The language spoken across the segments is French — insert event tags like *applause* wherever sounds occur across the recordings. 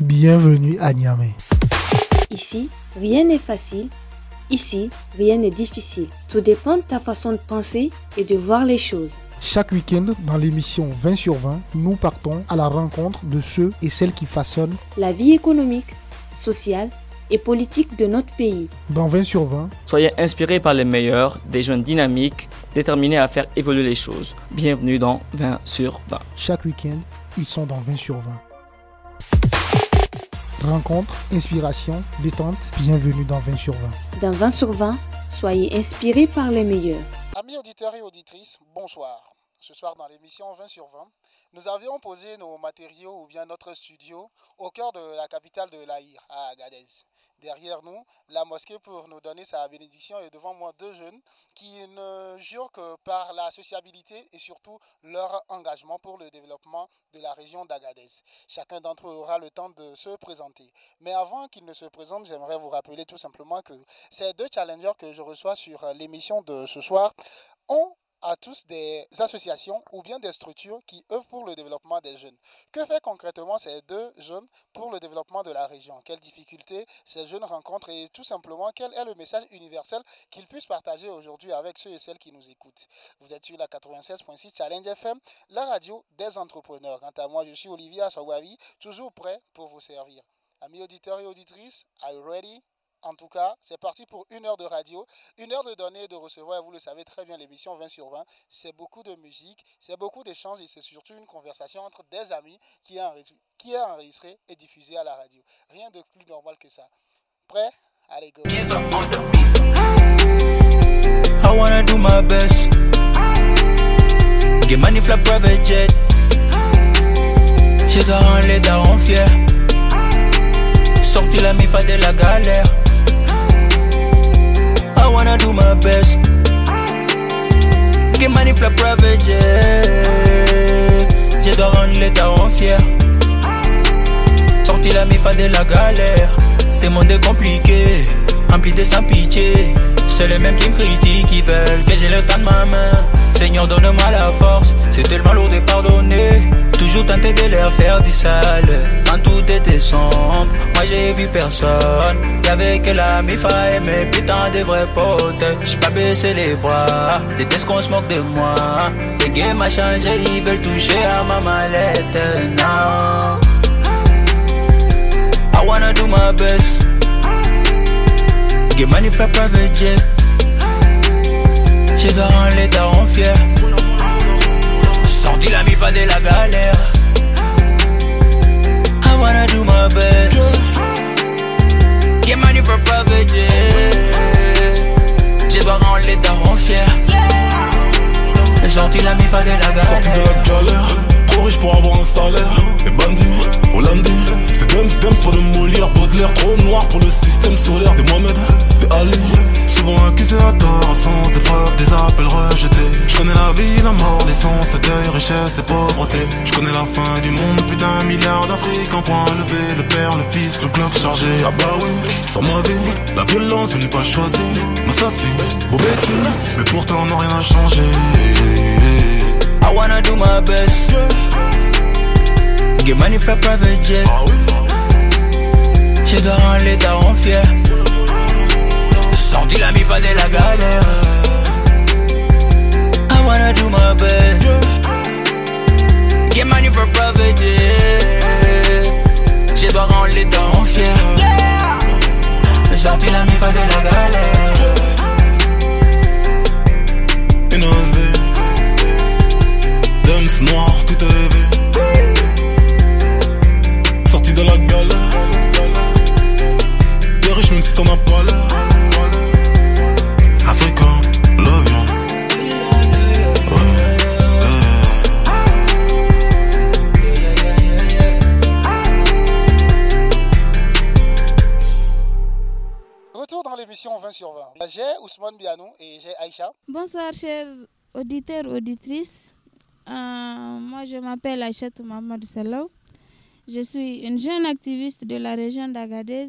Bienvenue à Niamey. Ici, rien n'est facile. Ici, rien n'est difficile. Tout dépend de ta façon de penser et de voir les choses. Chaque week-end, dans l'émission 20 sur 20, nous partons à la rencontre de ceux et celles qui façonnent la vie économique, sociale et politique de notre pays. Dans 20 sur 20, soyez inspirés par les meilleurs, des jeunes dynamiques, déterminés à faire évoluer les choses. Bienvenue dans 20 sur 20. Chaque week-end, ils sont dans 20 sur 20. Rencontre, inspiration, détente, bienvenue dans 20 sur 20. Dans 20 sur 20, soyez inspirés par les meilleurs. Amis auditeurs et auditrices, bonsoir. Ce soir dans l'émission 20 sur 20, nous avions posé nos matériaux ou bien notre studio au cœur de la capitale de l'Aïr, à Agadez derrière nous, la mosquée pour nous donner sa bénédiction et devant moi deux jeunes qui ne jurent que par la sociabilité et surtout leur engagement pour le développement de la région d'Agadez. Chacun d'entre eux aura le temps de se présenter. Mais avant qu'ils ne se présentent, j'aimerais vous rappeler tout simplement que ces deux challengers que je reçois sur l'émission de ce soir ont à tous des associations ou bien des structures qui œuvrent pour le développement des jeunes. Que fait concrètement ces deux jeunes pour le développement de la région? Quelles difficultés ces jeunes rencontrent? Et tout simplement quel est le message universel qu'ils puissent partager aujourd'hui avec ceux et celles qui nous écoutent? Vous êtes sur la 96.6 Challenge FM, la radio des entrepreneurs. Quant à moi, je suis Olivier Assawavi, toujours prêt pour vous servir. Amis auditeurs et auditrices, are you ready? En tout cas, c'est parti pour une heure de radio, une heure de données et de recevoir. Vous le savez très bien, l'émission 20 sur 20, c'est beaucoup de musique, c'est beaucoup d'échanges et c'est surtout une conversation entre des amis qui est, qui est enregistrée et diffusée à la radio. Rien de plus normal que ça. Prêt? Allez, go. I wanna do my best. Get money, fly private jet. Je dois rendre les darons fiers. Sorti la mifa de la galère. Wanna do my best. Private. Je dois rendre les darons fiers. Sorti la mifa de la galère. C'est monde est compliqué, rempli de sans pitié. C'est les mêmes qui me critiquent, qui veulent que j'ai le temps de ma main. Seigneur, donne-moi la force, c'est tellement lourd de pardonner. Toujours tenté de leur faire du sale, quand tout était sombre. Moi j'ai vu personne, y'avait que la mifa et mes putains de vrais potes. J'suis pas baissé les bras, déteste qu'on se moque de moi. Les games a changé, ils veulent toucher à ma mallette. Non. I wanna do my best. Get money for private jet. Je dois rendre les darons fiers. Sorti la mifa de la galère. I wanna do my best. Get money for private jet. Je dois rendre les darons fiers. Sorti la mifa de la galère. Sorti de la galère. Trop riche pour avoir un salaire. Les bandits, hollandais. C'est Dems, Dems pour de Molière, Baudelaire. Trop noir pour le système solaire. Des Mohamed, des Ali. Souvent accusé à tort, absence preuves, des appels rejetés. Je connais la vie, la mort, l'essence, deuil, richesse et pauvreté. Je connais la fin du monde, plus d'un milliard d'Afrique en point levé. Le père, le fils, le clock chargé. Ah bah oui, sans ma vie, la violence, je n'ai pas choisi. Massassi, beau bêtise, mais pourtant non rien n'a changé. I wanna do my best. Get money for private jet. Ah Je dois rendre les darons fiers. Sorti la mifa de la galère. I wanna do my best. Get money for private jet. Je dois rendre les darons fiers. Sorti la mifa de la galère. J'ai Ousmane Bianou et j'ai Aïcha. Bonsoir chers auditeurs, auditrices. Euh, moi je m'appelle Aïchat Mamadou Salou. Je suis une jeune activiste de la région d'Agadez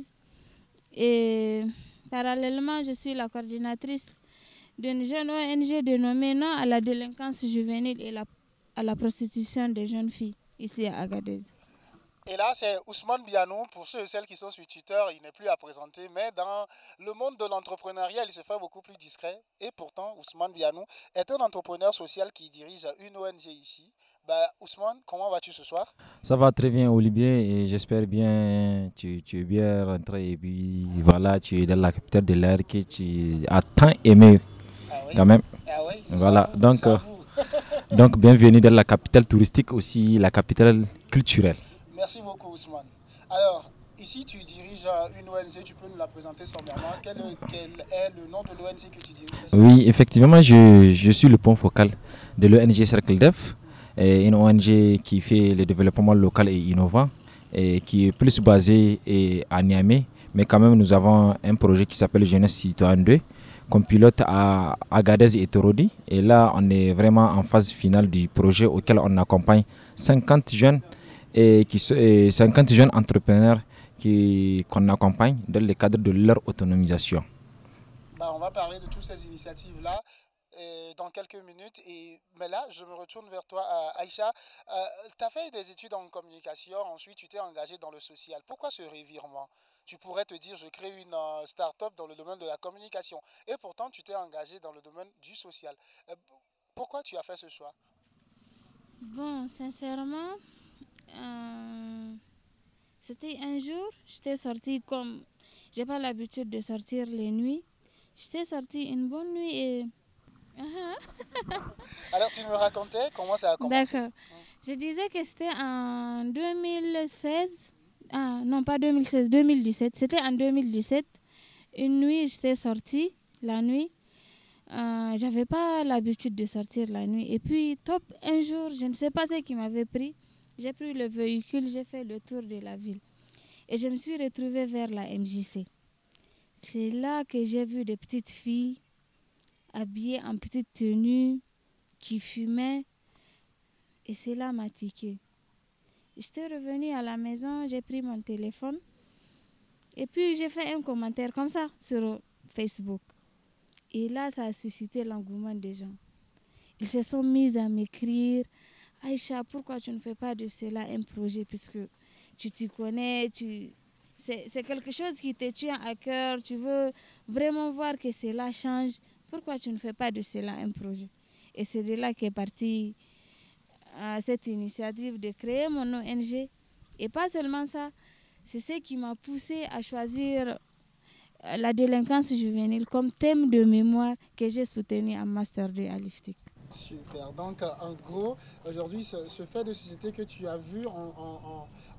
et parallèlement je suis la coordinatrice d'une jeune ONG dénommée Non à la délinquance juvénile et à la prostitution des jeunes filles ici à Agadez. Et là, c'est Ousmane Bianou. Pour ceux et celles qui sont sur Twitter, il n'est plus à présenter, mais dans le monde de l'entrepreneuriat, il se fait beaucoup plus discret. Et pourtant, Ousmane Bianou est un entrepreneur social qui dirige une ONG ici. Bah, Ousmane, comment vas-tu ce soir? Ça va très bien, Olivier, et j'espère bien tu, tu es bien rentré. Et puis voilà, tu es dans la capitale de l'air que tu as tant aimé, ah oui? quand même. Ah oui, Voilà, donc, euh. Donc, bienvenue dans la capitale touristique, aussi la capitale culturelle. Merci beaucoup, Ousmane. Alors, ici, tu diriges euh, une ONG, tu peux nous la présenter sommairement. Quel, quel est le nom de l'ONG que tu diriges? Oui, effectivement, je, suis le point focal de l'ONG Cercle Def, une ONG qui fait le développement local et innovant, et qui est plus basée à Niamey. Mais quand même, nous avons un projet qui s'appelle Jeunesse Citoyen 2, qu'on pilote à Agadez et Torodi. Et là, on est vraiment en phase finale du projet auquel on accompagne 50 jeunes et, qui, sont- et 50 jeunes entrepreneurs qui- qu'on accompagne dans le cadre de leur autonomisation. Bah, on va parler de toutes ces initiatives-là euh, dans quelques minutes. Et, mais là, je me retourne vers toi, euh, Aïcha. tu as fait des études en communication, ensuite tu t'es engagé dans le social. Pourquoi ce revirement? Tu pourrais te dire, je crée une euh, start-up dans le domaine de la communication. Et pourtant, tu t'es engagé dans le domaine du social. Euh, pourquoi tu as fait ce choix? Bon, sincèrement, euh, c'était un jour, j'étais sortie comme. J'ai pas l'habitude de sortir les nuits. J'étais sortie une bonne nuit et. *laughs* Alors, tu me racontais comment ça a commencé D'accord. Je disais que c'était en 2016. Ah, non, pas 2016, 2017. C'était en 2017. Une nuit, j'étais sortie la nuit. Euh, J'avais pas l'habitude de sortir la nuit. Et puis, top, un jour, je ne sais pas ce qui m'avait pris. J'ai pris le véhicule, j'ai fait le tour de la ville. Et je me suis retrouvée vers la MJC. C'est là que j'ai vu des petites filles habillées en petite tenue qui fumaient. Et cela m'a tiqué. J'étais revenue à la maison, j'ai pris mon téléphone. Et puis j'ai fait un commentaire comme ça sur Facebook. Et là, ça a suscité l'engouement des gens. Ils se sont mis à m'écrire Aïcha, pourquoi tu ne fais pas de cela un projet? Puisque tu t'y connais, tu... c'est quelque chose qui te tient à cœur, tu veux vraiment voir que cela change. Pourquoi tu ne fais pas de cela un projet? Et c'est de là qu'est partie euh, cette initiative de créer mon ONG. Et pas seulement ça, c'est ce qui m'a poussé à choisir euh, la délinquance juvénile comme thème de mémoire que j'ai soutenu en Master 2 à l'IFTIC. Super. Donc, euh, en gros, aujourd'hui, ce, fait de société que tu as vu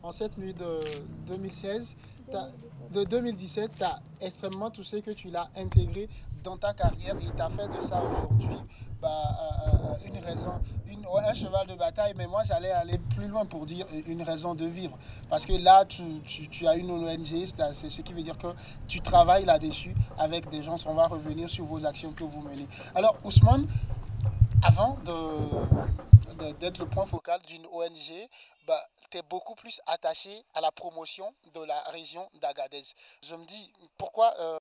en, cette nuit de 2016, t'as- de 2017, tu as extrêmement touché que tu l'as intégré dans ta carrière et tu as fait de ça aujourd'hui bah, euh, euh, une raison, un cheval de bataille. Mais moi, j'allais aller plus loin pour dire une raison de vivre. Parce que là, tu, tu- as une ONG, c'est ce qui veut dire que tu travailles là-dessus avec des gens. On va revenir sur vos actions que vous menez. Alors, Ousmane, avant d'être le point focal d'une ONG, bah, tu es beaucoup plus attaché à la promotion de la région d'Agadez. Je me dis, pourquoi euh,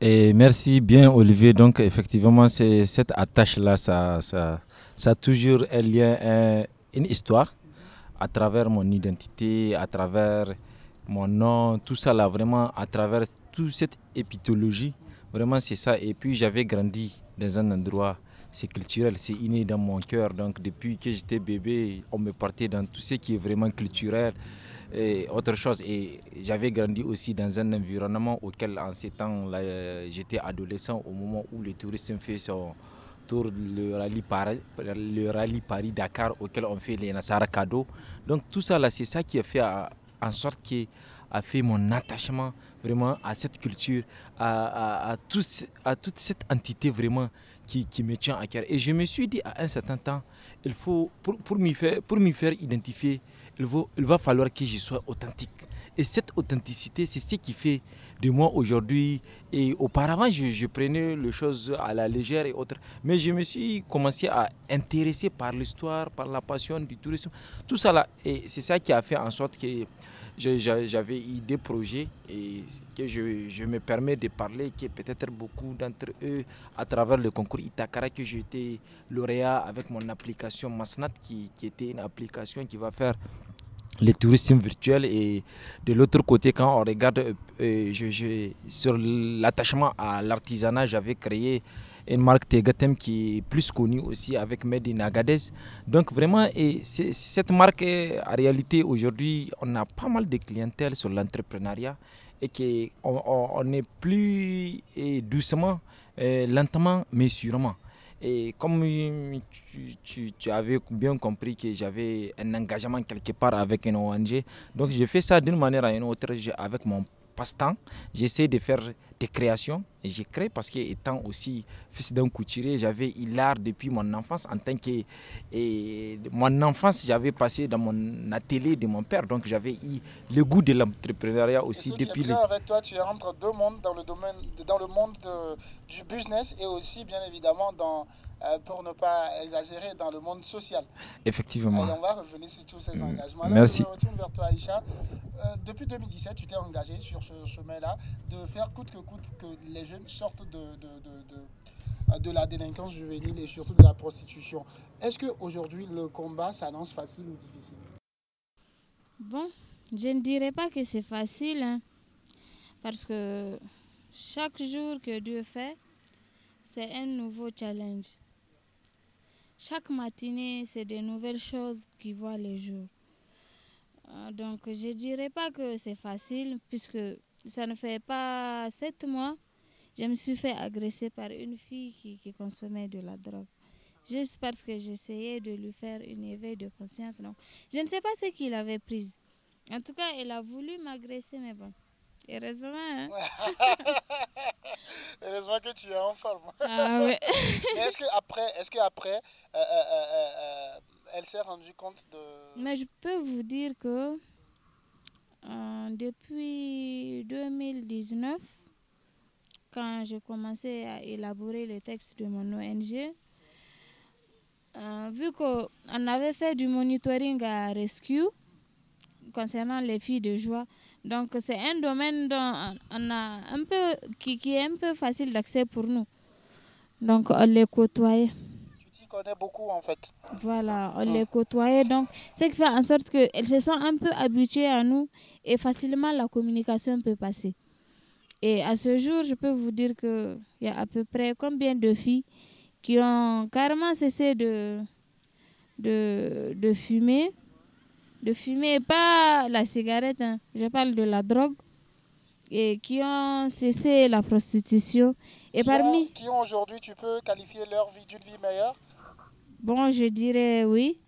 Et merci bien Olivier. Donc effectivement, cette attache-là, ça, ça, ça a toujours un lien, un- une histoire à travers mon identité, à travers mon nom, tout ça là, vraiment à travers toute cette épitologie. Vraiment c'est ça. Et puis j'avais grandi dans un endroit, c'est culturel, c'est inné dans mon cœur. Donc depuis que j'étais bébé, on me partait dans tout ce qui est vraiment culturel et autre chose. Et j'avais grandi aussi dans un environnement auquel, en ces temps-là, euh, j'étais adolescent au moment où le tourisme fait son tour, le rallye, Paris, le rallye Paris-Dakar, auquel on fait les Nassara cadeaux. Donc tout ça, là, c'est ça qui a fait en sorte que a fait mon attachement vraiment à cette culture, à, à- à toute cette entité vraiment qui, me tient à cœur. Et je me suis dit à un certain temps, il faut, pour, pour m'y faire, identifier, il, va falloir que je sois authentique. Et cette authenticité, c'est ce qui fait de moi aujourd'hui. Et auparavant, je, je prenais les choses à la légère et autres. Mais je me suis commencé à intéresser par l'histoire, par la passion du tourisme. Tout ça là. Et c'est ça qui a fait en sorte que j'avais eu des projets et que je, je me permets de parler, que peut-être beaucoup d'entre eux, à travers le concours Itakara, que j'étais lauréat avec mon application Masnat, qui, qui était une application qui va faire le tourisme virtuel. Et de l'autre côté quand on regarde je, sur l'attachement à l'artisanat j'avais créé une marque Tegatem qui est plus connue aussi avec Made in. Donc vraiment, et cette marque, en réalité, aujourd'hui, on a pas mal de clientèle sur l'entrepreneuriat et qu'on on, est plus doucement, lentement, mais sûrement. Et comme tu, tu, avais bien compris que j'avais un engagement quelque part avec une ONG, donc j'ai fait ça d'une manière à une autre avec mon passe-temps. J'essaie de faire des créations. Et j'ai créé parce que étant aussi fils d'un couturier, j'avais eu l'art depuis mon enfance en tant que... Et mon enfance, j'avais passé dans mon atelier de mon père, donc j'avais eu le goût de l'entrepreneuriat aussi et depuis... Qui est avec toi, tu es entre deux mondes dans le, domaine, dans le monde du business et aussi bien évidemment dans euh, pour ne pas exagérer, dans le monde social. Effectivement. on va revenir sur tous ces engagements. Merci. je retourne vers toi, Aïcha. Euh, depuis 2017, tu t'es engagé sur ce chemin-là de faire coûte que coûte que les jeunes sortent de, de, de, la délinquance juvénile et surtout de la prostitution. Est-ce qu'aujourd'hui, le combat s'annonce facile ou difficile? Bon, je ne dirais pas que c'est facile, hein, parce que chaque jour que Dieu fait, c'est un nouveau challenge. Chaque matinée, c'est de nouvelles choses qui voient le jour. Euh, donc, je ne dirais pas que c'est facile, puisque ça ne fait pas sept mois, je me suis fait agresser par une fille qui, consommait de la drogue. Juste parce que j'essayais de lui faire une éveil de conscience. Donc, je ne sais pas ce qu'il avait pris. En tout cas, elle a voulu m'agresser, mais bon. Heureusement. Hein? *laughs* Heureusement que tu es en forme. Ah ouais. *laughs* est-ce qu'après, est-ce que après, euh, euh, euh, elle s'est rendue compte de... Mais je peux vous dire que depuis 2019, quand j'ai commencé à élaborer les textes de mon ONG, vu qu'on avait fait du monitoring à Rescue concernant les filles de joie, donc c'est un domaine dont on a un peu, qui, qui est un peu facile d'accès pour nous. Donc on les côtoyait. Tu t'y connais beaucoup en fait. Voilà, on les côtoyait. Donc ce qui fait en sorte qu'elles se sont un peu habituées à nous et facilement la communication peut passer. Et à ce jour, je peux vous dire qu'il y a à peu près combien de filles qui ont carrément cessé de, de, de fumer de fumer, pas la cigarette, hein. je parle de la drogue, et qui ont cessé la prostitution. Et qui parmi. Ont, qui ont aujourd'hui, tu peux qualifier leur vie d'une vie meilleure? Bon, je dirais oui.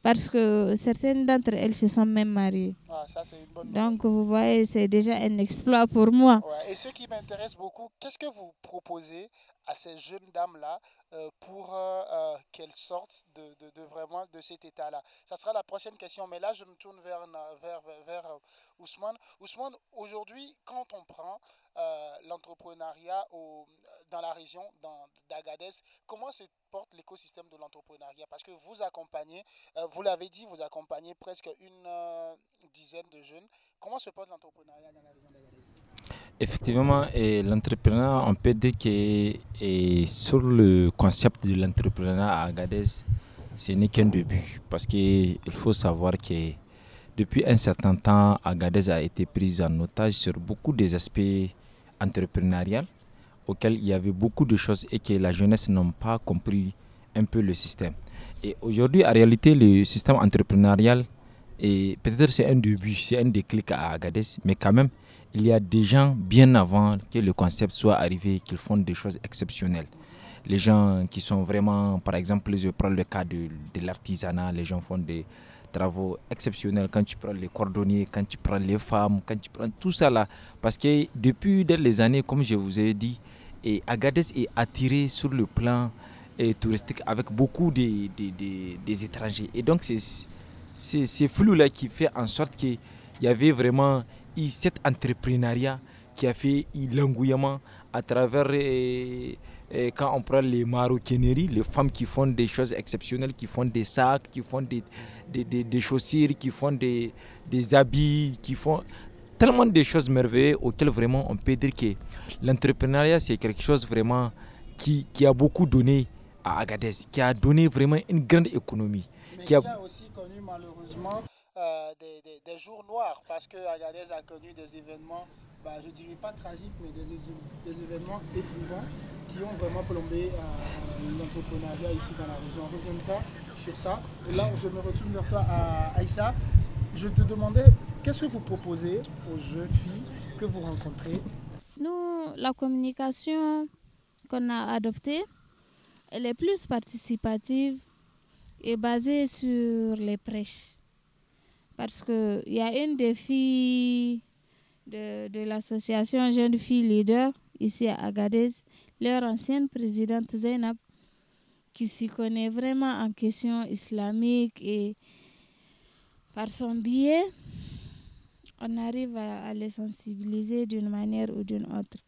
Parce que certaines d'entre elles se sont même mariées. Ah, ça, une bonne Donc, vous voyez, c'est déjà un exploit pour moi. Et ce qui m'intéresse beaucoup, qu'est-ce que vous proposez à ces jeunes dames-là euh, pour euh, euh, qu'elles sortent de, de, vraiment de cet état-là Ça sera la prochaine question, mais là, je me tourne vers, vers, vers, Ousmane. Ousmane, aujourd'hui, quand on prend l'entrepreneuriat dans la région d'Agadez, comment se porte l'écosystème de l'entrepreneuriat? Parce que vous accompagnez, vous l'avez dit, vous accompagnez presque une dizaine de jeunes. Comment se porte l'entrepreneuriat dans la région d'Agadez? Effectivement, l'entrepreneuriat, on peut dire que sur le concept de l'entrepreneuriat à Agadez, ce n'est qu'un début. Parce qu'il faut savoir que depuis un certain temps, Agadez a été prise en otage sur beaucoup des aspects entrepreneuriaux auxquels il y avait beaucoup de choses et que la jeunesse n'a pas compris un peu le système. Et aujourd'hui, en réalité, le système entrepreneurial, peut-être c'est un début, c'est un déclic à Agadez, mais quand même, il y a des gens bien avant que le concept soit arrivé qui font des choses exceptionnelles. Les gens qui sont vraiment, par exemple, je prends le cas de, l'artisanat, les gens font des travaux exceptionnels quand tu prends les cordonniers, quand tu prends les femmes, quand tu prends tout ça là. Parce que depuis les années, comme je vous ai dit, et Agadez est attiré sur le plan et touristique avec beaucoup de, des étrangers. Et donc, c'est ce flou-là qui fait en sorte qu'il y avait vraiment cet entrepreneuriat qui a fait l'engouillement à travers, euh, euh, quand on prend les maroquineries, les femmes qui font des choses exceptionnelles, qui font des sacs, qui font des, des, des, chaussures, qui font des, des habits, qui font tellement de choses merveilleuses auxquelles vraiment on peut dire que l'entrepreneuriat c'est quelque chose vraiment qui, qui, a beaucoup donné à Agadez, qui a donné vraiment une grande économie. Mais qui a, aussi connu malheureusement des, jours noirs parce que Agadez a connu des événements, bah, je dirais pas tragiques, mais des, événements éprouvants qui ont vraiment plombé l'entrepreneuriat ici dans la région. On reviendra sur ça. Et là, je me retourne vers toi, Aïcha. Je te demandais, qu'est-ce que vous proposez aux jeunes filles que vous rencontrez? Nous, la communication qu'on a adoptée, elle est plus participative et basée sur les prêches. Parce qu'il y a une des filles de, l'association Jeunes Filles Leaders ici à Agadez, leur ancienne présidente Zainab, qui s'y connaît vraiment en question islamique et par son biais, on arrive à, les sensibiliser d'une manière ou d'une autre.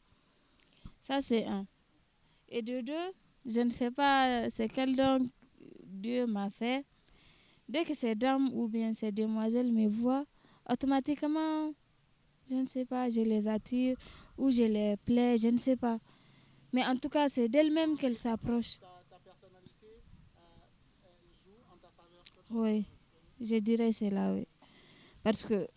Ça, c'est un. Et de deux, je ne sais pas c'est quel don Dieu m'a fait. Dès que ces dames ou bien ces demoiselles me voient, automatiquement, je ne sais pas, je les attire ou je les plais, je ne sais pas. Mais en tout cas, c'est d'elles-mêmes qu'elles s'approchent. Oui, je dirais cela, oui. Parce que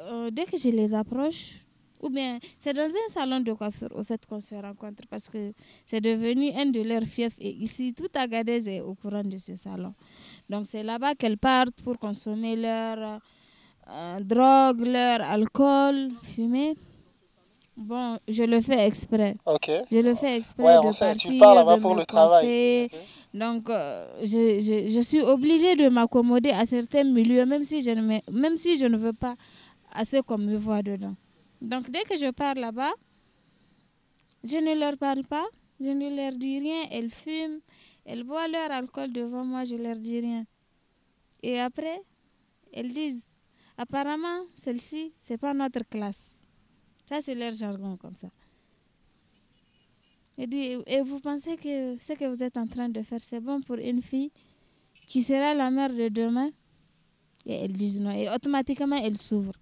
euh, dès que je les approche, ou bien c'est dans un salon de coiffure au fait qu'on se rencontre parce que c'est devenu un de leurs fiefs et ici tout Agadez est au courant de ce salon. Donc c'est là-bas qu'elles partent pour consommer leur euh, drogue, leur alcool, fumer. Bon, je le fais exprès. Ok. Je le fais exprès ouais, de partir, tu pars là-bas pour le travail. Donc, euh, je, je, je, suis obligée de m'accommoder à certains milieux, même si je ne, même si je ne veux pas assez qu'on me voit dedans. Donc dès que je pars là-bas, je ne leur parle pas, je ne leur dis rien, elles fument, elles boivent leur alcool devant moi, je leur dis rien. Et après, elles disent, apparemment, celle-ci, c'est pas notre classe. Ça, c'est leur jargon comme ça. Et, et vous pensez que ce que vous êtes en train de faire, c'est bon pour une fille qui sera la mère de demain? Et elles disent non. Et automatiquement, elles s'ouvrent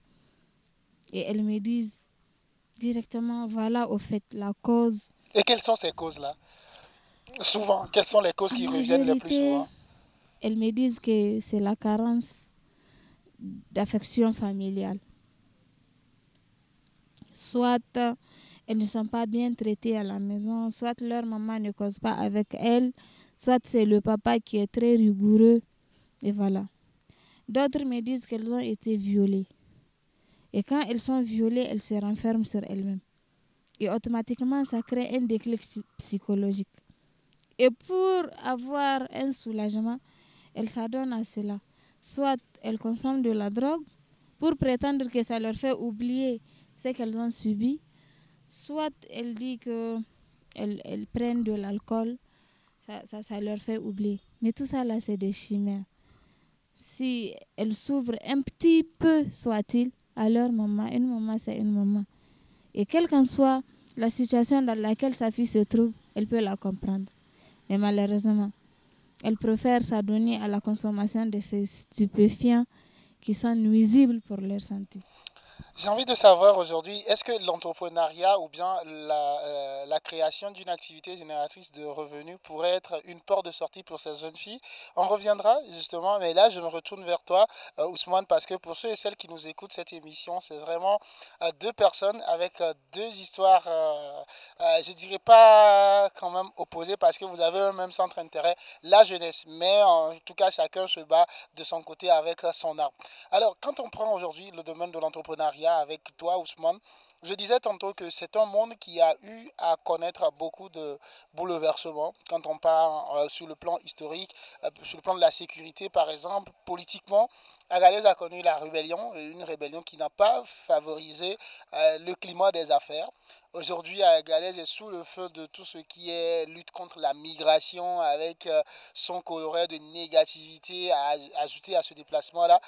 et elles me disent directement, voilà au fait la cause. Et quelles sont ces causes-là? Souvent, quelles sont les causes qui reviennent le plus souvent? Elles me disent que c'est la carence d'affection familiale. Soit elles ne sont pas bien traitées à la maison, soit leur maman ne cause pas avec elles, soit c'est le papa qui est très rigoureux. Et voilà. D'autres me disent qu'elles ont été violées. Et quand elles sont violées, elles se renferment sur elles-mêmes. Et automatiquement, ça crée un déclic psychologique. Et pour avoir un soulagement, elles s'adonnent à cela. Soit elles consomment de la drogue pour prétendre que ça leur fait oublier ce qu'elles ont subi, soit elles disent qu'elles elles prennent de l'alcool, ça, leur fait oublier. Mais tout ça là, c'est des chimères. Si elles s'ouvrent un petit peu, soit-il, à leur maman. Une maman, c'est une maman. Et quelle qu'en soit la situation dans laquelle sa fille se trouve, elle peut la comprendre. Mais malheureusement, elle préfère s'adonner à la consommation de ces stupéfiants qui sont nuisibles pour leur santé. J'ai envie de savoir aujourd'hui, est-ce que l'entrepreneuriat ou bien la, euh, la création d'une activité génératrice de revenus pourrait être une porte de sortie pour ces jeunes filles On reviendra justement, mais là je me retourne vers toi, euh, Ousmane, parce que pour ceux et celles qui nous écoutent cette émission, c'est vraiment euh, deux personnes avec deux histoires, je dirais pas quand même opposées, parce que vous avez un même centre d'intérêt, la jeunesse, mais en tout cas chacun se bat de son côté avec son arme. Alors quand on prend aujourd'hui le domaine de l'entrepreneuriat, avec toi, Ousmane. Je disais tantôt que c'est un monde qui a eu à connaître beaucoup de bouleversements quand on parle euh, sur le plan historique, euh, sur le plan de la sécurité par exemple, politiquement. Agadez a connu la rébellion, une rébellion qui n'a pas favorisé euh, le climat des affaires. Aujourd'hui, Agadez est sous le feu de tout ce qui est lutte contre la migration avec son coloré de négativité à, ajouter à ce déplacement-là.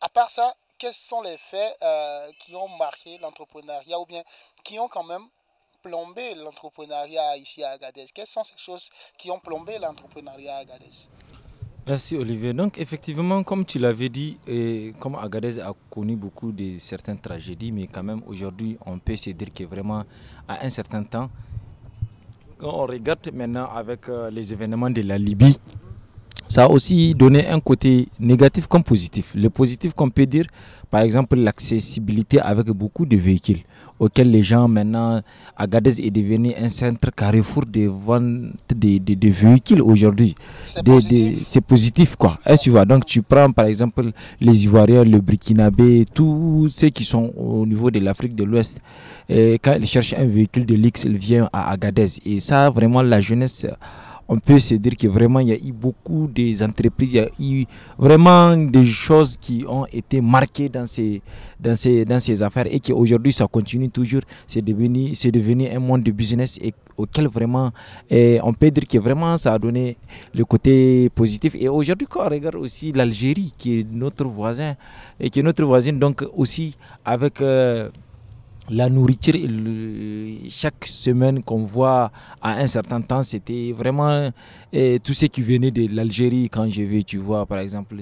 À part ça, quels sont les faits euh, qui ont marqué l'entrepreneuriat ou bien qui ont quand même plombé l'entrepreneuriat ici à Agadez? Quelles sont ces choses qui ont plombé l'entrepreneuriat à Agadez? Merci Olivier. Donc effectivement, comme tu l'avais dit, et comme Agadez a connu beaucoup de certaines tragédies, mais quand même aujourd'hui, on peut se dire que vraiment, à un certain temps, quand on regarde maintenant avec euh, les événements de la Libye, ça a aussi donné un côté négatif comme positif. Le positif qu'on peut dire, par exemple, l'accessibilité avec beaucoup de véhicules auxquels les gens maintenant, Agadez est devenu un centre carrefour de vente de, véhicules aujourd'hui. C'est positif. quoi. Et tu vois, donc tu prends par exemple les Ivoiriens, le Burkinabé, tous ceux qui sont au niveau de l'Afrique de l'Ouest, quand ils cherchent un véhicule de luxe, ils viennent à Agadez. Et ça, vraiment, la jeunesse on peut se dire que vraiment il y a eu beaucoup des entreprises, il y a eu vraiment des choses qui ont été marquées dans ces, dans ces, dans ces affaires et qu'aujourd'hui ça continue toujours. C'est devenu, c'est devenu un monde de business et auquel vraiment eh, on peut dire que vraiment ça a donné le côté positif. Et aujourd'hui quand on regarde aussi l'Algérie qui est notre voisin et qui est notre voisine donc aussi avec... Euh, la nourriture, chaque semaine qu'on voit à un certain temps, c'était vraiment et tout ce qui venait de l'Algérie, quand je vais, tu vois, par exemple,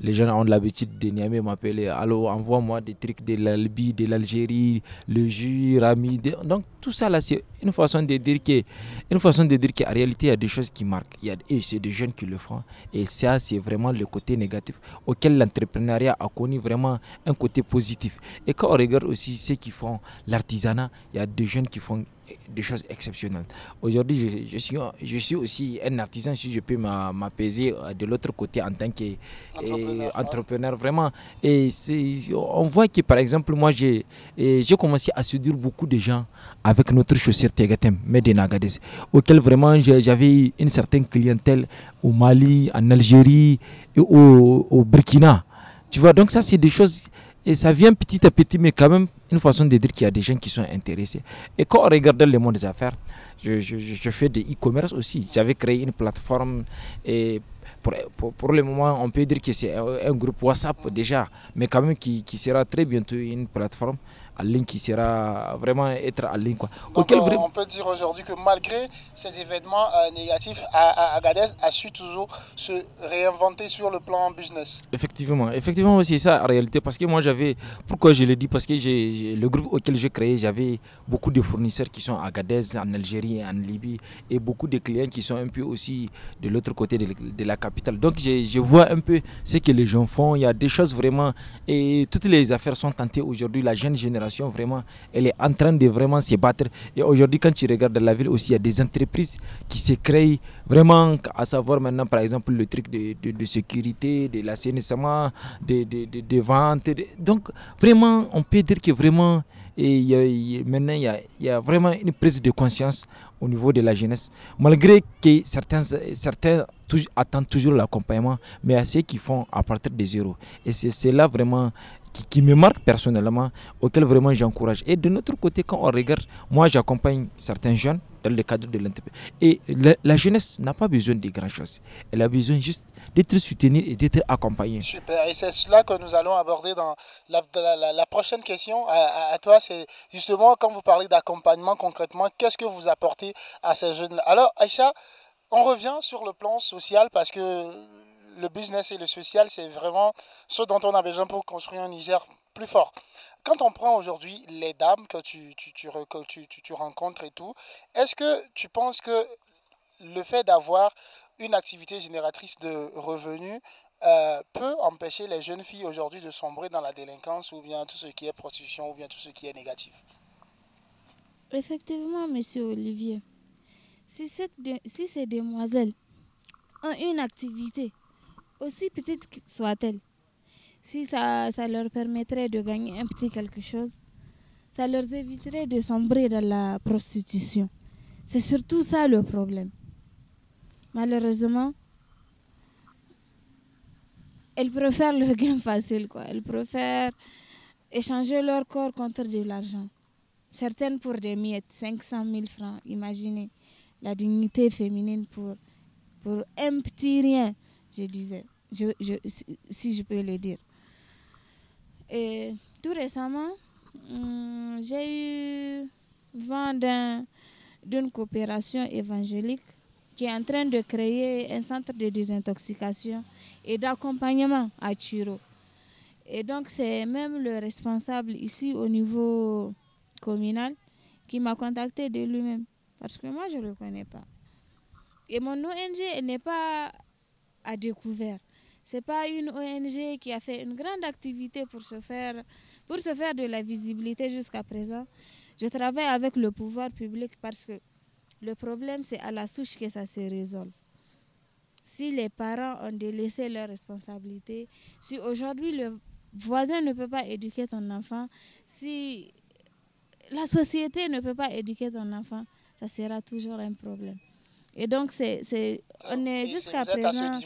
les gens ont l'habitude de Niamey m'appeler, allô, envoie-moi des trucs de l'Albi, de l'Algérie, le jus, Rami. Donc tout ça là, c'est une façon de dire que, une façon de dire qu'en réalité, il y a des choses qui marquent. Il y a, et c'est des jeunes qui le font. Et ça, c'est vraiment le côté négatif auquel l'entrepreneuriat a connu vraiment un côté positif. Et quand on regarde aussi ceux qui font l'artisanat, il y a des jeunes qui font des choses exceptionnelles. Aujourd'hui, je, suis, je suis aussi un artisan, si je peux m'apaiser euh, de l'autre côté en tant qu'entrepreneur, vraiment. Et on voit que, par exemple, moi, j'ai commencé à séduire beaucoup de gens avec notre chaussure Tegatem, Medenagades, auquel vraiment j'avais une certaine clientèle au Mali, en Algérie et au, au Burkina. Tu vois, donc ça, c'est des choses et ça vient petit à petit, mais quand même une façon de dire qu'il y a des gens qui sont intéressés. Et quand on regarde le monde des affaires, je, fais de e-commerce aussi. J'avais créé une plateforme et pour, le moment, on peut dire que c'est un, groupe WhatsApp déjà, mais quand même qui sera très bientôt une plateforme en ligne qui sera vraiment être en ligne. Quoi. on, peut dire aujourd'hui que malgré ces événements euh, négatifs, Agadez a su toujours se réinventer sur le plan business. Effectivement, effectivement c'est ça en réalité parce que moi j'avais, pourquoi je le dis? Parce que j'ai le groupe auquel j'ai créé, j'avais beaucoup de fournisseurs qui sont à Agadez, en Algérie, en Libye et beaucoup de clients qui sont un peu aussi de l'autre côté de, de, la capitale. Donc je, je vois un peu ce que les gens font, il y a des choses vraiment et toutes les affaires sont tentées aujourd'hui, la jeune génération vraiment, elle est en train de vraiment se battre. Et aujourd'hui, quand tu regardes la ville aussi, il y a des entreprises qui se créent vraiment, à savoir maintenant, par exemple, le truc de, de, sécurité, de l'assainissement, de, de, de, vente. Donc, vraiment, on peut dire que vraiment, et maintenant, il y, a, il y, a, vraiment une prise de conscience au niveau de la jeunesse. Malgré que certains, certains attendent toujours l'accompagnement, mais à ceux qui font à partir de zéro. Et c'est là vraiment qui, me marque personnellement, auquel vraiment j'encourage. Et de notre côté, quand on regarde, moi j'accompagne certains jeunes dans le cadre de l'entreprise. Et la, jeunesse n'a pas besoin de grand chose. Elle a besoin juste d'être soutenue et d'être accompagnée. Super. Et c'est cela que nous allons aborder dans la, prochaine question à, à toi. C'est justement quand vous parlez d'accompagnement concrètement, qu'est-ce que vous apportez à ces jeunes Alors, Aïcha, on revient sur le plan social parce que le business et le social, c'est vraiment ce dont on a besoin pour construire un Niger plus fort. Quand on prend aujourd'hui les dames que tu, rencontres et tout, est-ce que tu penses que le fait d'avoir une activité génératrice de revenus euh, peut empêcher les jeunes filles aujourd'hui de sombrer dans la délinquance ou bien tout ce qui est prostitution ou bien tout ce qui est négatif? Effectivement, monsieur Olivier. Si ces demoiselles ont une activité aussi petite soit-elle, si ça, ça leur permettrait de gagner un petit quelque chose, ça leur éviterait de sombrer dans la prostitution. C'est surtout ça le problème. Malheureusement, elles préfèrent le gain facile, quoi. Elles préfèrent échanger leur corps contre de l'argent. Certaines pour des miettes, 500 000 francs, imaginez la dignité féminine pour, pour un petit rien je disais, je, je, si je peux le dire. Et tout récemment, hum, j'ai eu vent d'une coopération évangélique qui est en train de créer un centre de désintoxication et d'accompagnement à Chiro. Et donc, c'est même le responsable ici au niveau communal qui m'a contacté de lui-même. Parce que moi, je ne le connais pas. Et mon ONG n'est pas à découvert. C'est pas une ONG qui a fait une grande activité pour se faire, pour se faire de la visibilité jusqu'à présent. Je travaille avec le pouvoir public parce que le problème, c'est à la souche que ça se résolve. Si les parents ont délaissé leurs responsabilités, si aujourd'hui le voisin ne peut pas éduquer ton enfant, si la société ne peut pas éduquer ton enfant, ça sera toujours un problème. Et donc, c'est, c'est, on est jusqu'à présent.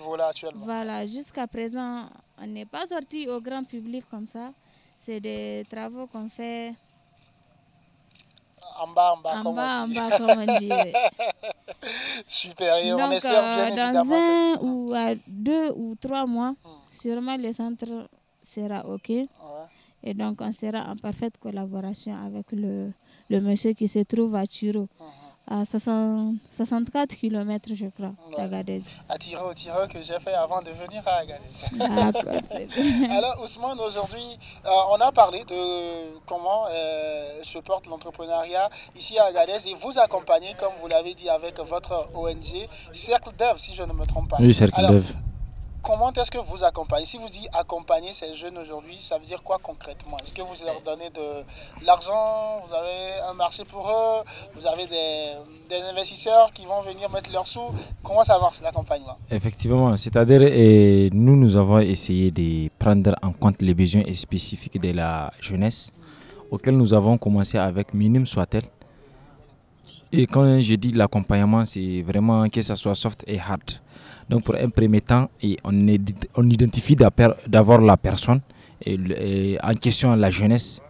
Voilà, jusqu'à présent, on n'est pas sorti au grand public comme ça. C'est des travaux qu'on fait. En bas, en bas, en bas, en bas, comme on dit. *laughs* Super, et on espère bien dans un ou à deux ou trois mois, hmm. sûrement le centre sera OK. Et donc, on sera en parfaite collaboration avec le, le monsieur qui se trouve à Turo. Hmm à 64 km, je crois, d'Agadez. À tirer au tireur que j'ai fait avant de venir à Agadez. *laughs* *laughs* Alors, Ousmane, aujourd'hui, euh, on a parlé de comment euh, se porte l'entrepreneuriat ici à Agadez et vous accompagnez, comme vous l'avez dit, avec votre ONG, Cercle Dev, si je ne me trompe pas. Oui, Cercle Dev comment est-ce que vous accompagnez? Si vous dites accompagner ces jeunes aujourd'hui, ça veut dire quoi concrètement? Est-ce que vous leur donnez de l'argent Vous avez un marché pour eux Vous avez des, investisseurs qui vont venir mettre leurs sous? Comment ça marche l'accompagnement? Effectivement, c'est-à-dire nous, nous avons essayé de prendre en compte les besoins spécifiques de la jeunesse, auxquels nous avons commencé avec minime soit-elle. Et quand je dis l'accompagnement, c'est vraiment que ce soit soft et hard. Donc pour un premier temps, on, on identifie d'abord la personne et, en question la jeunesse.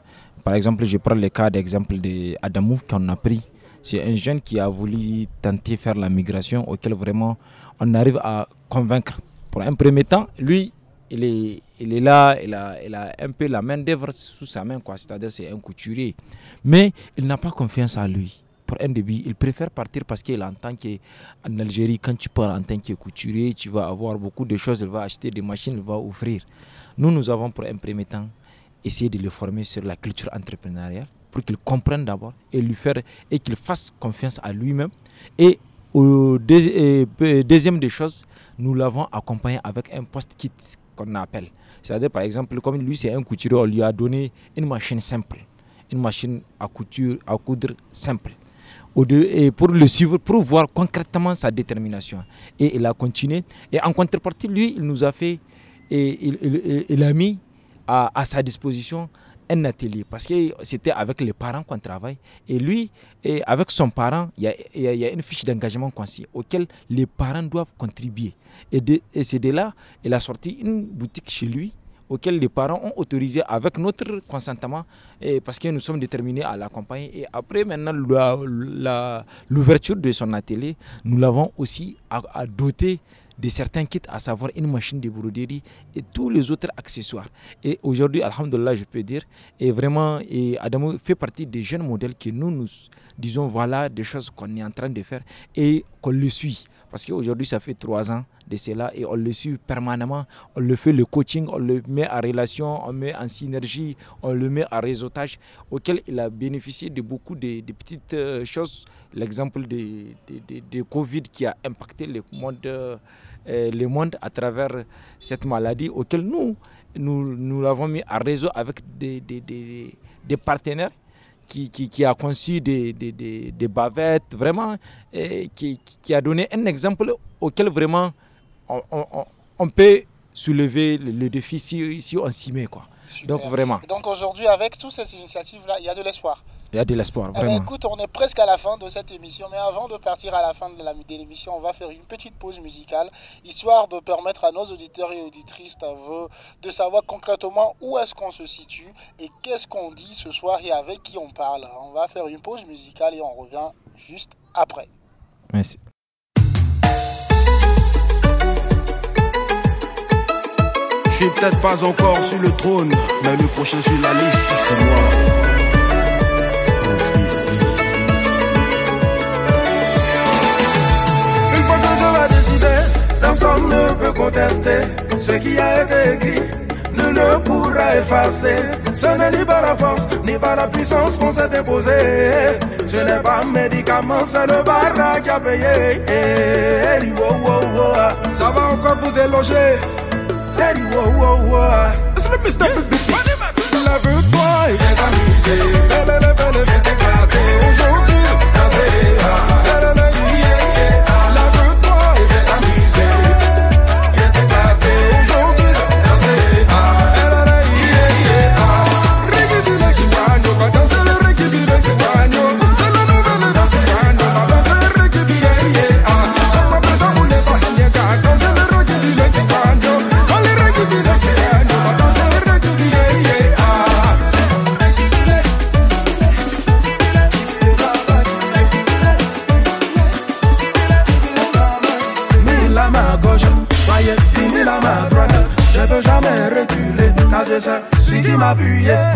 Par exemple, je prends le cas d'exemple d'Adamou qu'on a pris. C'est un jeune qui a voulu tenter faire la migration auquel vraiment on arrive à convaincre. Pour un premier temps, lui, il est, il est là, il a, il a un peu la main d'œuvre sous sa main, c'est-à-dire c'est un couturier. Mais il n'a pas confiance en lui un début, il préfère partir parce qu'il entend qu'en Algérie, quand tu pars en tant que couturier, tu vas avoir beaucoup de choses, il va acheter des machines, il va ouvrir. Nous, nous avons pour un premier temps essayé de le former sur la culture entrepreneuriale pour qu'il comprenne d'abord et lui faire et qu'il fasse confiance à lui-même. Et deuxième des choses, nous l'avons accompagné avec un post-kit qu'on appelle. C'est-à-dire, par exemple, comme lui, c'est un couturier, on lui a donné une machine simple, une machine à, couture, à coudre simple pour le suivre, pour voir concrètement sa détermination. Et il a continué. Et en contrepartie, lui, il nous a fait, il, a mis à, sa disposition un atelier parce que c'était avec les parents qu'on travaille. Et lui, avec son parent, il y a, une fiche d'engagement concis auquel les parents doivent contribuer. Et, et c'est de là, il a sorti une boutique chez lui auquel les parents ont autorisé avec notre consentement et parce que nous sommes déterminés à l'accompagner. Et après, maintenant, l'ouverture de son atelier, nous l'avons aussi à, doter de certains kits, à savoir une machine de broderie et tous les autres accessoires. Et aujourd'hui, Alhamdulillah, je peux dire, et vraiment, et Adamo fait partie des jeunes modèles que nous, nous disons, voilà des choses qu'on est en train de faire et qu'on le suit. Parce qu'aujourd'hui, ça fait trois ans de cela et on le suit permanemment. On le fait le coaching, on le met en relation, on met en synergie, on le met en réseautage, auquel il a bénéficié de beaucoup de, petites euh, choses. L'exemple de, Covid qui a impacté le monde, euh, le monde à travers cette maladie, auquel nous, nous, nous l'avons mis en réseau avec des partenaires qui, a conçu des, des, bavettes, vraiment, et qui, a donné un exemple auquel vraiment on, peut soulever le, défi si, on s'y met. Donc vraiment. Donc aujourd'hui, avec toutes ces initiatives-là, il y a de l'espoir. Il y a de l'espoir, eh ben, vraiment. écoute, on est presque à la fin de cette émission, mais avant de partir à la fin de l'émission, on va faire une petite pause musicale, histoire de permettre à nos auditeurs et auditrices de savoir concrètement où est-ce qu'on se situe et qu'est-ce qu'on dit ce soir et avec qui on parle. On va faire une pause musicale et on revient juste après. Merci. Suis peut-être pas encore sur le trône, mais le prochain sur la liste, c'est moi. Une fois que je vais décider, personne ne peut contester ce qui a été écrit. nul ne pourra effacer. Ce n'est ni par la force, ni par la puissance qu'on s'est imposé. Ce n'est pas médicament, c'est le barra qui a payé. Ça va encore vous déloger. Eh, wow, wow, wow. C'est le Mr. Big Lève-toi et viens t'amuser. Belle, belle, belle,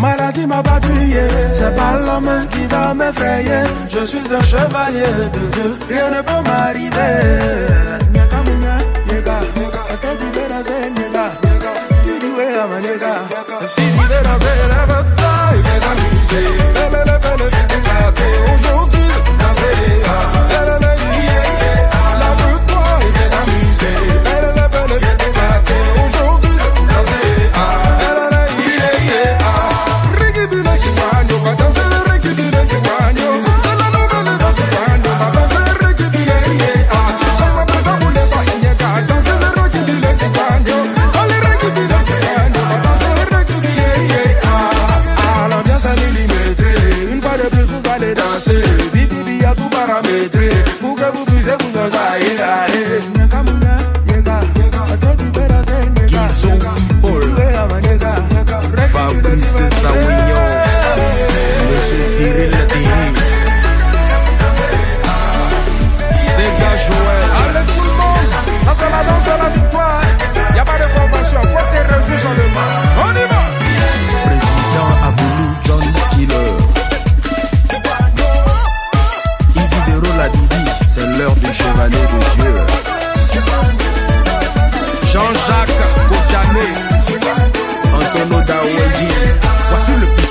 Maladie m'a battué, c'est pas l'homme qui va m'effrayer. Je suis un chevalier de Dieu, rien ne peut m'arriver. Dis du chevalier de Dieu. Jean-Jacques Kotané, Antonio Daouedi, voici le pic.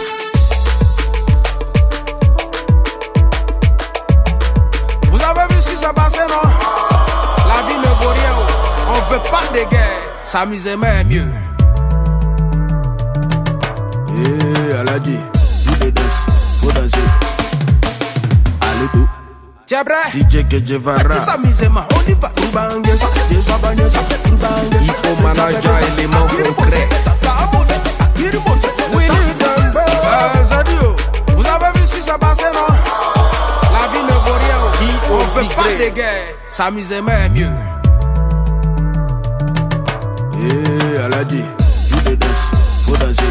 Vous avez vu ce qui s'est passé, non? La vie ne vaut rien. On veut pas de guerre. S'amuser mais mieux. Prêt DJ y ça, ça, ça. We need them. Euh, Zadio, Vous avez vu passé, non La vie ne vaut rien. On veut pas de guerre. Mieux. Eh, elle a dit, you dey dance, faut danser.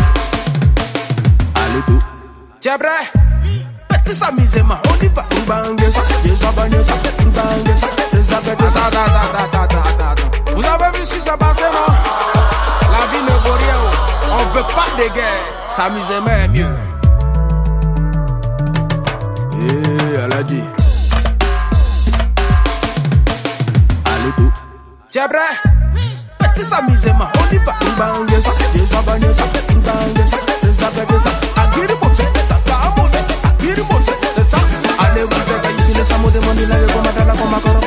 Allez tout. Petit ma. On ça. Vous avez vu ce qui s'est passé, non? La vie ne vaut rien. On veut pas de guerre. S'amuser mais mieux. Eh, elle a dit. Allez tout. T'es prêt? Petit s'amuser, ma. On y va. Ça. Les commandes,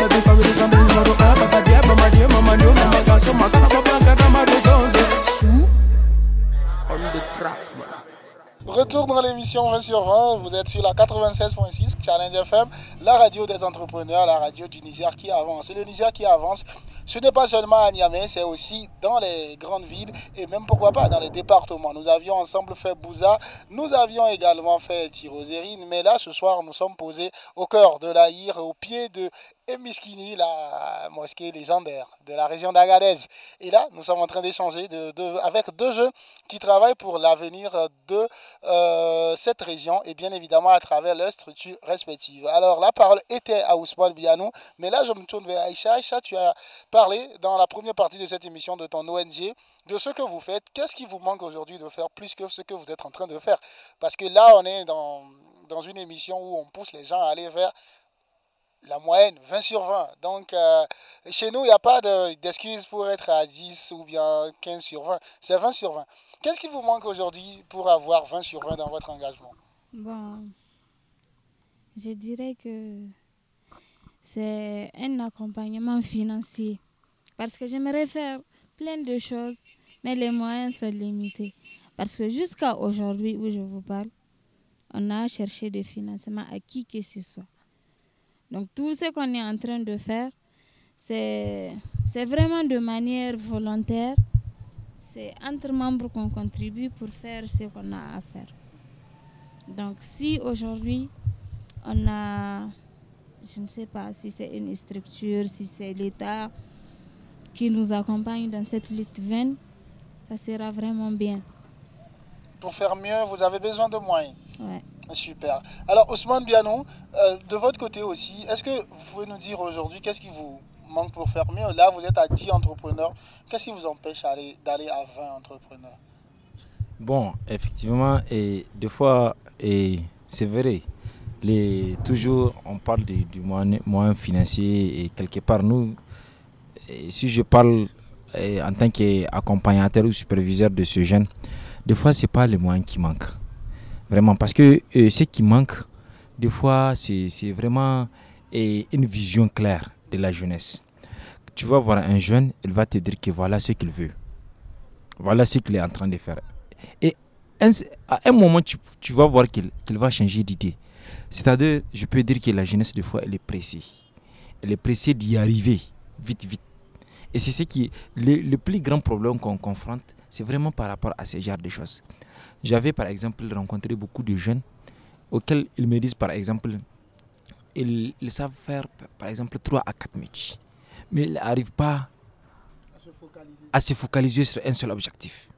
Retour dans l'émission 20 sur 20, vous êtes sur la 96.6 Challenge FM, la radio des entrepreneurs, la radio du Niger qui avance. C'est le Niger qui avance. Ce n'est pas seulement à Niamey, c'est aussi dans les grandes villes et même pourquoi pas dans les départements. Nous avions ensemble fait Bouza, nous avions également fait Tirozérine, mais là ce soir nous sommes posés au cœur de l'Aïr, au pied de Emiskini, la mosquée légendaire de la région d'Agadez. Et là, nous sommes en train d'échanger avec deux jeunes qui travaillent pour l'avenir de euh, cette région et bien évidemment à travers leurs structures respectives. Alors, la parole était à Ousmane Bianou, mais là, je me tourne vers Aïcha. Aïcha, tu as parlé dans la première partie de cette émission de ton ONG, de ce que vous faites. Qu'est-ce qui vous manque aujourd'hui de faire plus que ce que vous êtes en train de faire? Parce que là, on est dans, dans une émission où on pousse les gens à aller vers la moyenne, 20 sur 20. Donc, euh, chez nous, il n'y a pas d'excuse pour être à 10 ou bien 15 sur 20. C'est 20 sur 20. Qu'est-ce qui vous manque aujourd'hui pour avoir 20 sur 20 dans votre engagement? Bon, je dirais que c'est un accompagnement financier. Parce que j'aimerais faire plein de choses, mais les moyens sont limités. Parce que jusqu'à aujourd'hui où je vous parle, on a cherché des financements à qui que ce soit. Donc tout ce qu'on est en train de faire, c'est vraiment de manière volontaire. C'est entre membres qu'on contribue pour faire ce qu'on a à faire. Donc si aujourd'hui on a, je ne sais pas si c'est une structure, si c'est l'État qui nous accompagne dans cette lutte vaine, ça sera vraiment bien. Pour faire mieux, vous avez besoin de moyens. Ouais. Super. Alors Ousmane Bianou, euh, de votre côté aussi, est-ce que vous pouvez nous dire aujourd'hui qu'est-ce qui vous manque pour faire mieux? Là, vous êtes à 10 entrepreneurs. Qu'est-ce qui vous empêche d'aller à 20 entrepreneurs? Bon, effectivement, et des fois, et c'est vrai, les, toujours on parle du, moyen, financier et quelque part, nous, si je parle en tant qu'accompagnateur ou superviseur de ce jeune, des fois, ce n'est pas les moyens qui manquent. Vraiment, parce que euh, ce qui manque, des fois, c'est vraiment une vision claire de la jeunesse. Tu vas voir un jeune, il va te dire que voilà ce qu'il veut. Voilà ce qu'il est en train de faire. Et à un moment, tu, vas voir qu'il va changer d'idée. C'est-à-dire, je peux dire que la jeunesse, des fois, elle est pressée. Elle est pressée d'y arriver vite, vite. Et c'est ce qui le, le plus grand problème qu'on confronte, c'est vraiment par rapport à ce genre de choses. J'avais par exemple rencontré beaucoup de jeunes auxquels ils me disent par exemple, ils, savent faire par exemple 3 à 4 matchs, mais ils n'arrivent pas à se, focaliser sur un seul objectif.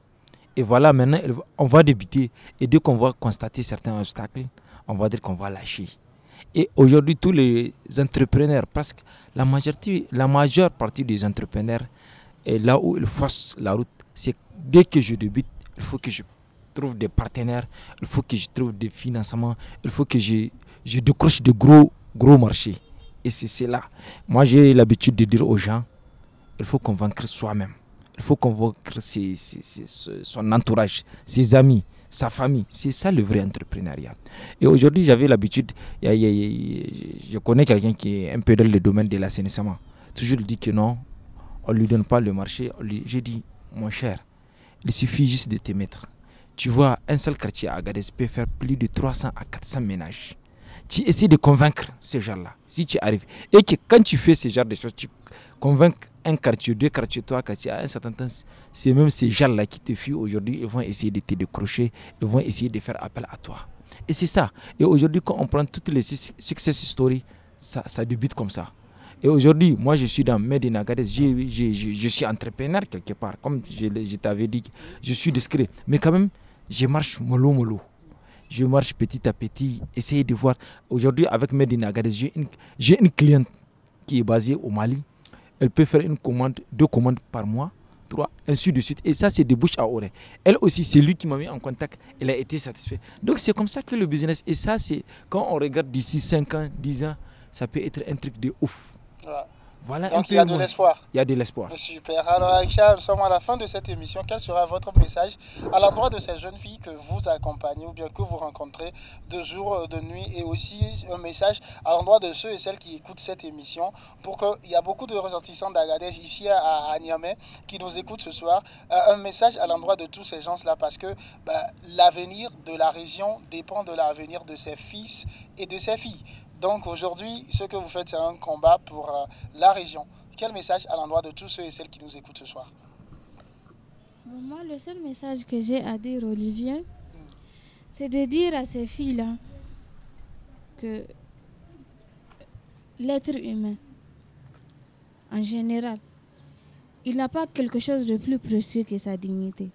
Et voilà, maintenant, on va débuter. Et dès qu'on va constater certains obstacles, on va dire qu'on va lâcher. Et aujourd'hui, tous les entrepreneurs, parce que la, majorité, la majeure partie des entrepreneurs, est là où ils fassent la route, c'est dès que je débute, il faut que je trouve des partenaires, il faut que je trouve des financements, il faut que je, je décroche de gros, gros marchés. Et c'est cela. Moi, j'ai l'habitude de dire aux gens, il faut convaincre soi-même. Il faut convaincre son entourage, ses amis, sa famille. C'est ça le vrai entrepreneuriat. Et aujourd'hui, j'avais l'habitude, je connais quelqu'un qui est un peu dans le domaine de l'assainissement. Toujours dit que non, on ne lui donne pas le marché. J'ai dit, mon cher, il suffit juste de te mettre. Tu vois, un seul quartier à Agadez peut faire plus de 300 à 400 ménages. Tu essaies de convaincre ces gens-là, si tu arrives. Et que quand tu fais ce genre de choses, tu convaincs un quartier, deux quartiers, trois quartiers, à un certain temps, c'est même ces gens-là qui te fuient aujourd'hui, ils vont essayer de te décrocher, ils vont essayer de faire appel à toi. Et c'est ça. Et aujourd'hui, quand on prend toutes les success stories, ça, ça débute comme ça. Et aujourd'hui, moi, je suis dans Medina Gades, je, suis entrepreneur quelque part. Comme je, t'avais dit, je suis discret. Mais quand même, je marche mollo mollo. Je marche petit à petit, essayer de voir. Aujourd'hui, avec Medina Gades, j'ai une, une cliente qui est basée au Mali. Elle peut faire une commande, deux commandes par mois, trois, ainsi de suite. Et ça, c'est de bouche à oreille. Elle aussi, c'est lui qui m'a mis en contact. Elle a été satisfaite. Donc, c'est comme ça que le business. Et ça, c'est quand on regarde d'ici 5 ans, 10 ans, ça peut être un truc de ouf. Voilà. Donc il y a de l'espoir. Il y a de l'espoir. Super. Alors Aïcha, nous sommes à la fin de cette émission. Quel sera votre message à l'endroit de ces jeunes filles que vous accompagnez ou bien que vous rencontrez de jour, de nuit et aussi un message à l'endroit de ceux et celles qui écoutent cette émission pour qu'il y a beaucoup de ressortissants d'Agadez ici à, Niamey qui nous écoutent ce soir. Euh, un message à l'endroit de tous ces gens-là parce que bah, l'avenir de la région dépend de l'avenir de ses fils et de ses filles. Donc aujourd'hui, ce que vous faites, c'est un combat pour euh, la région. Quel message à l'endroit de tous ceux et celles qui nous écoutent ce soir? Moi, le seul message que j'ai à dire, Olivier, c'est de dire à ces filles-là que l'être humain, en général, il n'a pas quelque chose de plus précieux que sa dignité.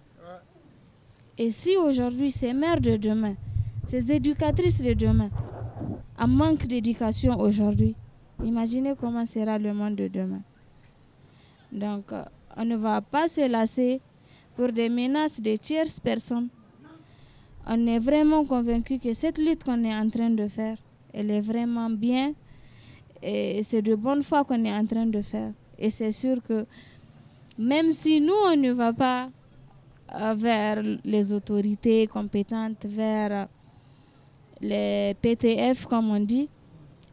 Et si aujourd'hui, ces mères de demain, ces éducatrices de demain, un manque d'éducation aujourd'hui, imaginez comment sera le monde de demain. Donc, euh, on ne va pas se lasser pour des menaces de tierces personnes. On est vraiment convaincu que cette lutte qu'on est en train de faire, elle est vraiment bien Et c'est de bonne foi qu'on est en train de faire. Et c'est sûr que même si nous, on ne va pas euh, vers les autorités compétentes, vers les PTF, comme on dit,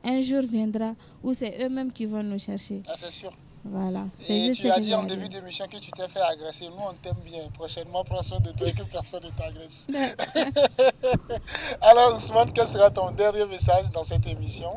un jour viendra où c'est eux-mêmes qui vont nous chercher. Ah, c'est sûr. Voilà. Et tu as dit en début d'émission que tu t'es fait agresser. Nous, on t'aime bien. Prochainement, prends soin de toi et que personne ne t'agresse. *laughs* *laughs* Alors, Ousmane, quel sera ton dernier message dans cette émission?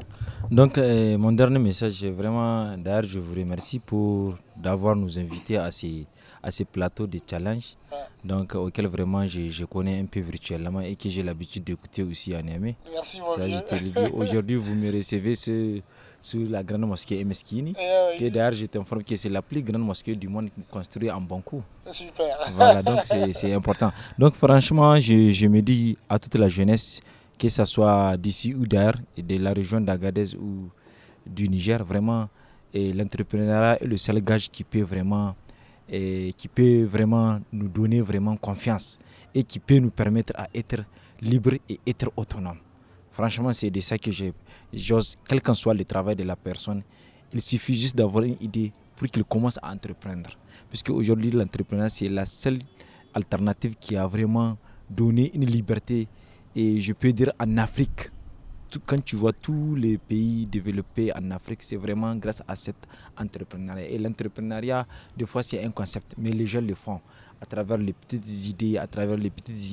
Donc, euh, mon dernier message, vraiment, d'ailleurs, je vous remercie pour d'avoir nous invité à ces, à ces plateaux de challenge, donc auxquels vraiment je, je, connais un peu virtuellement et que j'ai l'habitude d'écouter aussi à Niamey. Merci, mon Aujourd'hui, vous me recevez ce sur la grande mosquée Emeskini. Eh oui. D'ailleurs, je t'informe que c'est la plus grande mosquée du monde construite en Bankou. Super. Voilà, donc c'est important. Donc franchement, je, je, me dis à toute la jeunesse, que ce soit d'ici ou d'ailleurs, de la région d'Agadez ou du Niger, vraiment, l'entrepreneuriat est le seul gage qui peut vraiment qui peut vraiment nous donner vraiment confiance et qui peut nous permettre à être et être autonome. Franchement, c'est de ça que j'ose, quel qu'en soit le travail de la personne, il suffit juste d'avoir une idée pour qu'il commence à entreprendre. Puisque aujourd'hui, l'entrepreneuriat, c'est la seule alternative qui a vraiment donné une liberté. Et je peux dire en Afrique, quand tu vois tous les pays développés en Afrique, c'est vraiment grâce à cet entrepreneuriat. Et l'entrepreneuriat, des fois, c'est un concept, mais les gens le font à travers les petites idées, à travers les petites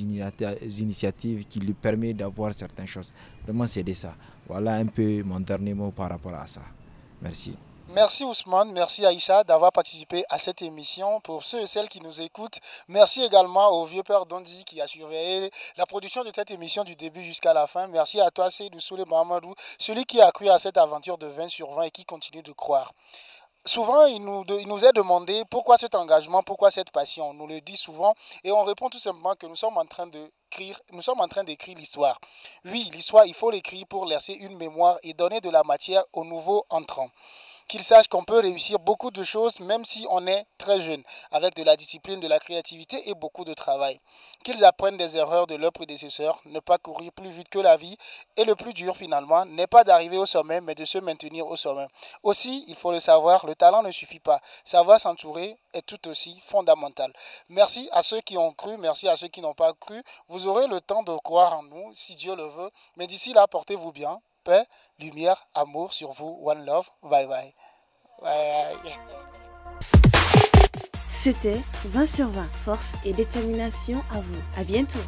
initiatives qui lui permettent d'avoir certaines choses. Vraiment, c'est de ça. Voilà un peu mon dernier mot par rapport à ça. Merci. Merci Ousmane, merci Aïcha d'avoir participé à cette émission. Pour ceux et celles qui nous écoutent, merci également au vieux père Dondi qui a surveillé la production de cette émission du début jusqu'à la fin. Merci à toi Seydou Soule Mahamadou, celui qui a cru à cette aventure de 20 sur 20 et qui continue de croire souvent, il nous, est demandé pourquoi cet engagement, pourquoi cette passion. On nous le dit souvent et on répond tout simplement que nous sommes en train d'écrire, nous sommes en train d'écrire l'histoire. Oui, l'histoire, il faut l'écrire pour laisser une mémoire et donner de la matière aux nouveaux entrants qu'ils sachent qu'on peut réussir beaucoup de choses même si on est très jeune, avec de la discipline, de la créativité et beaucoup de travail. Qu'ils apprennent des erreurs de leurs prédécesseurs, ne pas courir plus vite que la vie, et le plus dur finalement n'est pas d'arriver au sommet, mais de se maintenir au sommet. Aussi, il faut le savoir, le talent ne suffit pas. Savoir s'entourer est tout aussi fondamental. Merci à ceux qui ont cru, merci à ceux qui n'ont pas cru. Vous aurez le temps de croire en nous, si Dieu le veut. Mais d'ici là, portez-vous bien paix, lumière, amour sur vous. One love. Bye bye. C'était 20 sur 20. Force et détermination à vous. À bientôt.